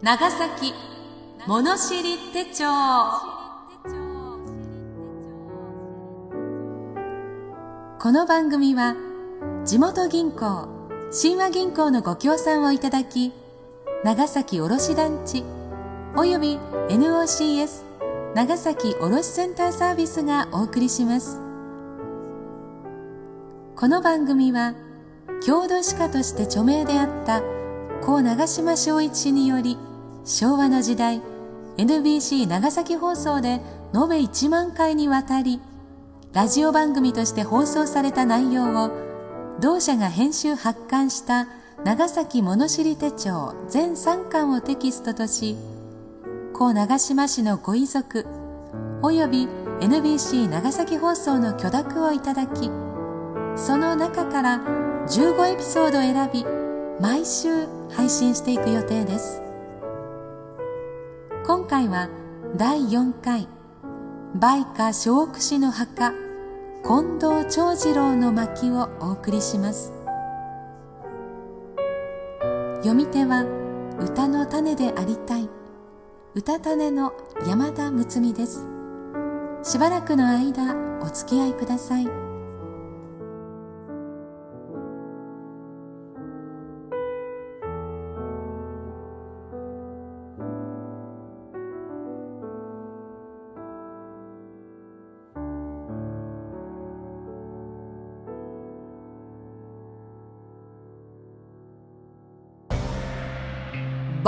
長崎物知り手帳。この番組は地元銀行神話銀行のご協賛をいただき長崎卸団地および NOCS 長崎卸センターサービスがお送りします。この番組は郷土史家として著名であった故長島昭一氏により昭和の時代 NBC 長崎放送で延べ1万回にわたりラジオ番組として放送された内容を同社が編集発刊した長崎物知り手帳全3巻をテキストとし故長島市のご遺族および NBC 長崎放送の許諾をいただきその中から15エピソードを選び毎週配信していく予定です。今回は第4回梅花小奥氏の墓近藤長次郎の巻をお送りします。読み手は歌の種でありたい歌種の山田睦美です。しばらくの間お付き合いください。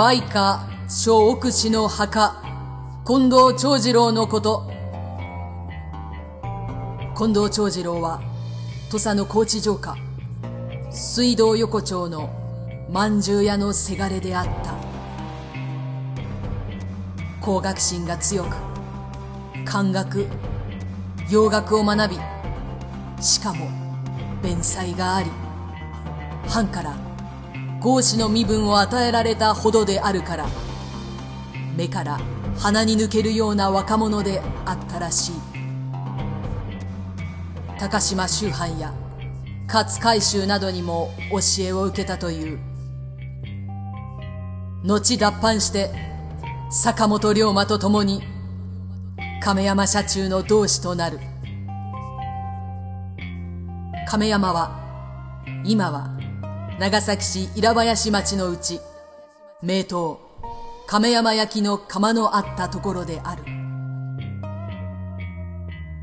梅花小奥氏の墓、近藤長次郎のこと。近藤長次郎は、土佐の高知城下、水道横丁の饅頭屋のせがれであった。工学心が強く、漢学、洋学を学び、しかも弁才があり、藩から合子の身分を与えられたほどであるから目から鼻に抜けるような若者であったらしい。高島周藩や勝海舟などにも教えを受けたという。後脱藩して坂本龍馬と共に亀山社中の同志となる。亀山は今は長崎市平林町のうち、名刀、亀山焼の窯のあったところである。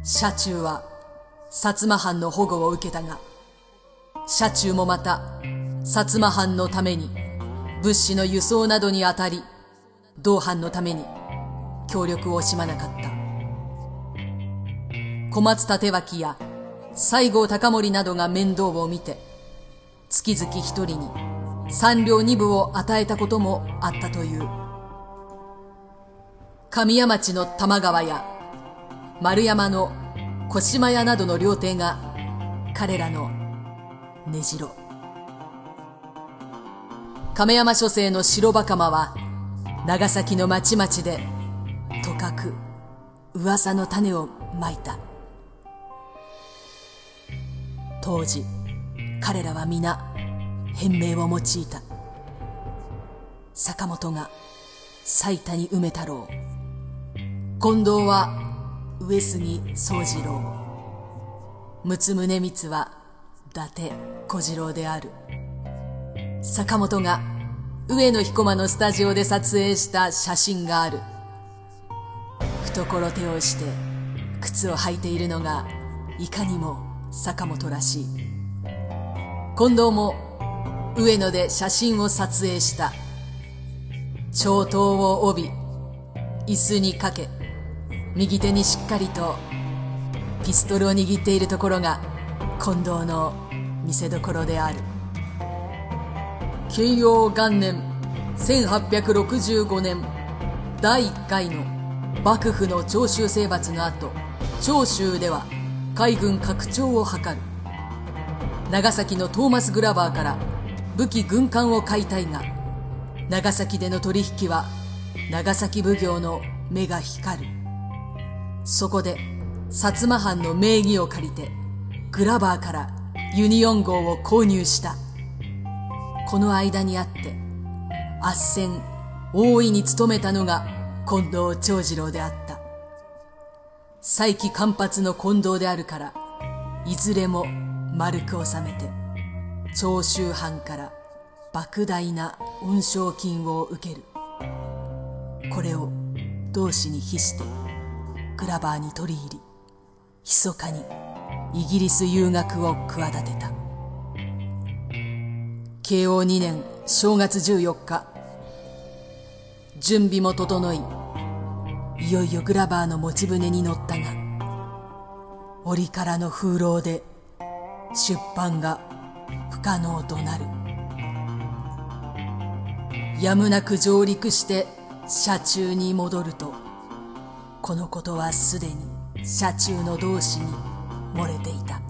車中は、薩摩藩の保護を受けたが、車中もまた、薩摩藩のために、物資の輸送などにあたり、同藩のために、協力を惜しまなかった。小松立脇や西郷隆盛などが面倒を見て、月々一人に三両二分を与えたこともあったという。神谷町の玉川や丸山の小島屋などの料亭が彼らの根城。亀山書生の白馬釜は長崎の町々でとかく噂の種をまいた。当時、彼らは皆変名を用いた。坂本が斉谷梅太郎近藤は上杉宗次郎。陸奥宗光は伊達小次郎である。坂本が上野彦馬のスタジオで撮影した写真がある。懐手をして靴を履いているのがいかにも坂本らしい。近藤も上野で写真を撮影した。長刀を帯び、椅子にかけ、右手にしっかりとピストルを握っているところが近藤の見せどころである。慶応元年1865年第1回の幕府の長州征伐の後、長州では海軍拡張を図る。長崎のトーマス・グラバーから武器軍艦を買いたいが、長崎での取引は長崎奉行の目が光る。そこで、薩摩藩の名義を借りて、グラバーからユニオン号を購入した。この間にあって、斡旋、大いに務めたのが近藤長次郎であった。再起間髪の近藤であるから、いずれも丸く収めて、長州藩から莫大な恩賞金を受ける。これを同志に比してグラバーに取り入り、密かにイギリス留学を企てた。慶応2年正月14日、準備も整い、いよいよグラバーの持ち船に乗ったが、折からの風浪で出版が不可能となる。やむなく上陸して車中に戻ると、このことはすでに車中の同士に漏れていた。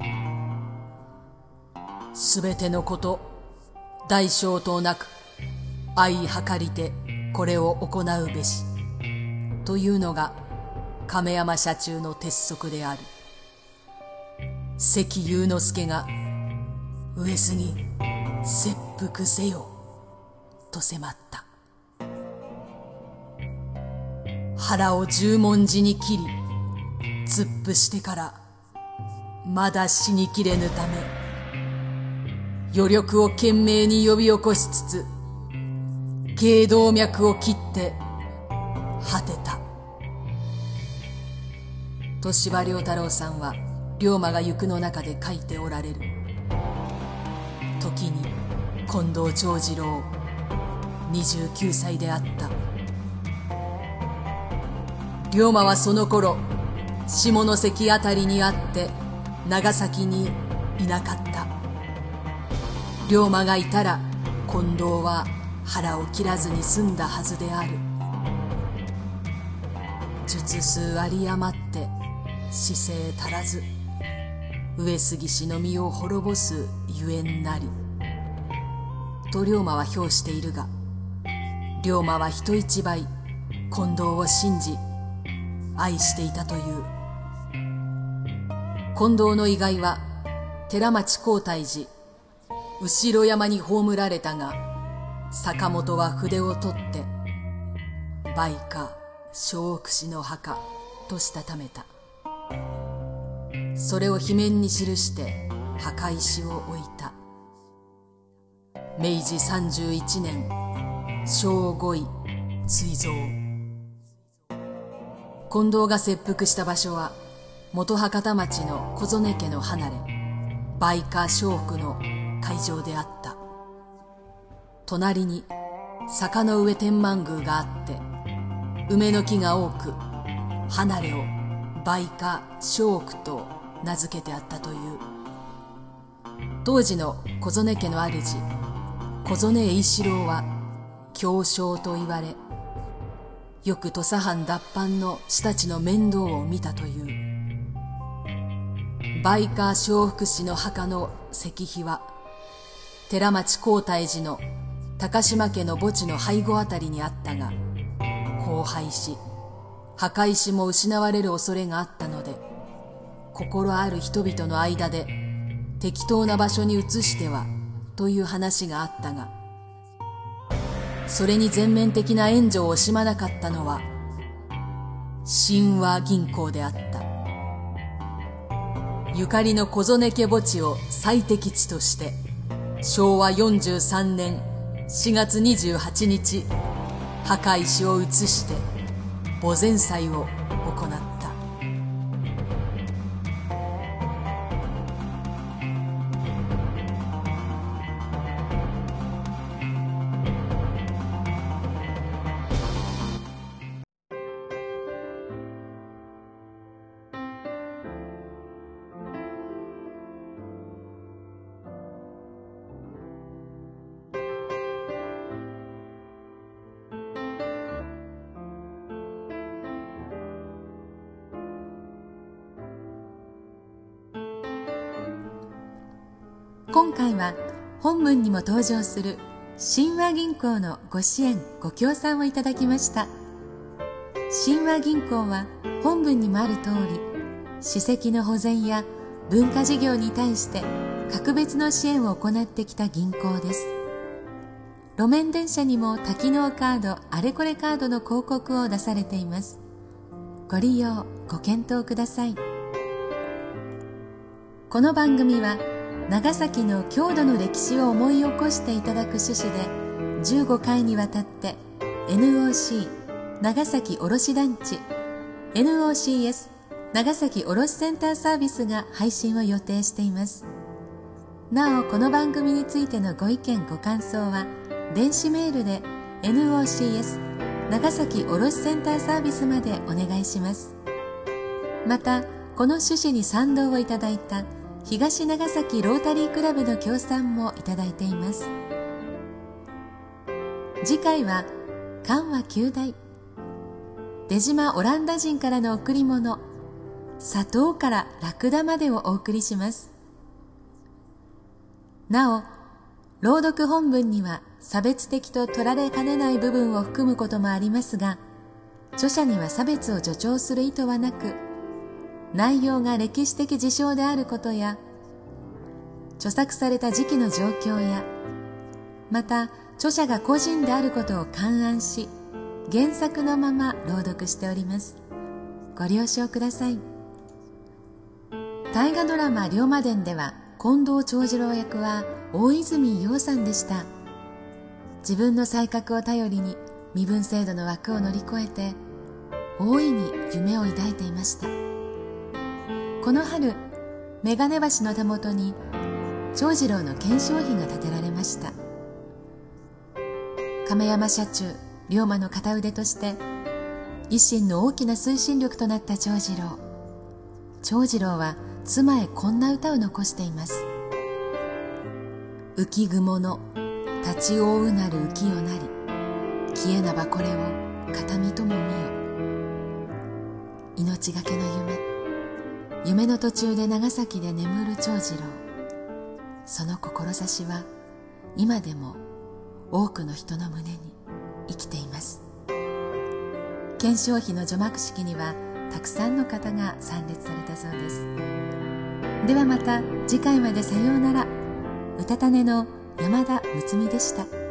すべてのこと、大小となく、相計りてこれを行うべし。というのが亀山社中の鉄則である。関祐之助が上杉切腹せよと迫った。腹を十文字に切り、突っ伏してから、まだ死にきれぬため、余力を懸命に呼び起こしつつ、頸動脈を切って、果てた。年場良太郎さんは、龍馬が行くの中で書いておられる。時に、近藤長次郎、29歳であった。龍馬はその頃下関あたりにあって長崎にいなかった龍馬がいたら近藤は腹を切らずに済んだはずである術数あり余って姿勢足らず上杉氏の身を滅ぼすゆえんなりと龍馬は評しているが龍馬は人一倍近藤を信じ愛していたという。近藤の意外は寺町皇太寺、後山に葬られたが、坂本は筆を取って、梅花小福氏の墓としたためた。それを碑面に記して墓石を置いた。明治31年、正五位、追蔵。近藤が切腹した場所は元博多町の小曽根家の離れ梅花小福の会場であった隣に坂の上天満宮があって梅の木が多く離れを梅花小福と名付けてあったという。当時の小曽根家の主小曽根栄四郎は強将と言われよく土佐藩脱藩の師たちの面倒を見たという。梅花小福氏の墓の石碑は寺町皇太寺の高島家の墓地の背後あたりにあったが荒廃し墓石も失われる恐れがあったので心ある人々の間で適当な場所に移してはという話があったがそれに全面的な援助を惜しまなかったのは神話銀行であった。ゆかりの小曽根家墓地を最適地として昭和43年4月28日墓石を移して墓前祭を行った。今回は本文にも登場する神話銀行のご支援ご協賛をいただきました。神話銀行は本文にもある通り史跡の保全や文化事業に対して格別の支援を行ってきた銀行です。路面電車にも多機能カードあれこれカードの広告を出されています。ご利用ご検討ください。この番組は長崎の郷土の歴史を思い起こしていただく趣旨で15回にわたって NOC 長崎卸団地 NOCS 長崎卸センターサービスが配信を予定しています。なおこの番組についてのご意見ご感想は電子メールで NOCS 長崎卸センターサービスまでお願いします。またこの趣旨に賛同をいただいた東長崎ロータリークラブの協賛もいただいています。次回は緩和旧大。出島オランダ人からの贈り物砂糖からラクダまでをお送りします。なお朗読本文には差別的と取られかねない部分を含むこともありますが著者には差別を助長する意図はなく内容が歴史的事象であることや著作された時期の状況やまた著者が個人であることを勘案し原作のまま朗読しております。ご了承ください。大河ドラマ「龍馬伝」では近藤長次郎役は大泉洋さんでした。自分の才覚を頼りに身分制度の枠を乗り越えて大いに夢を抱いていました。この春眼鏡橋のたもとに長次郎の顕彰碑が建てられました。亀山社中龍馬の片腕として維新の大きな推進力となった長次郎。長次郎は妻へこんな歌を残しています。浮雲の立ち追うなる浮世なり消えなばこれを形見とも見よ。命がけの夢。夢の途中で長崎で眠る長次郎。その志は今でも多くの人の胸に生きています。顕彰碑の除幕式にはたくさんの方が参列されたそうです。ではまた次回までさようなら。うたた寝の山田睦美でした。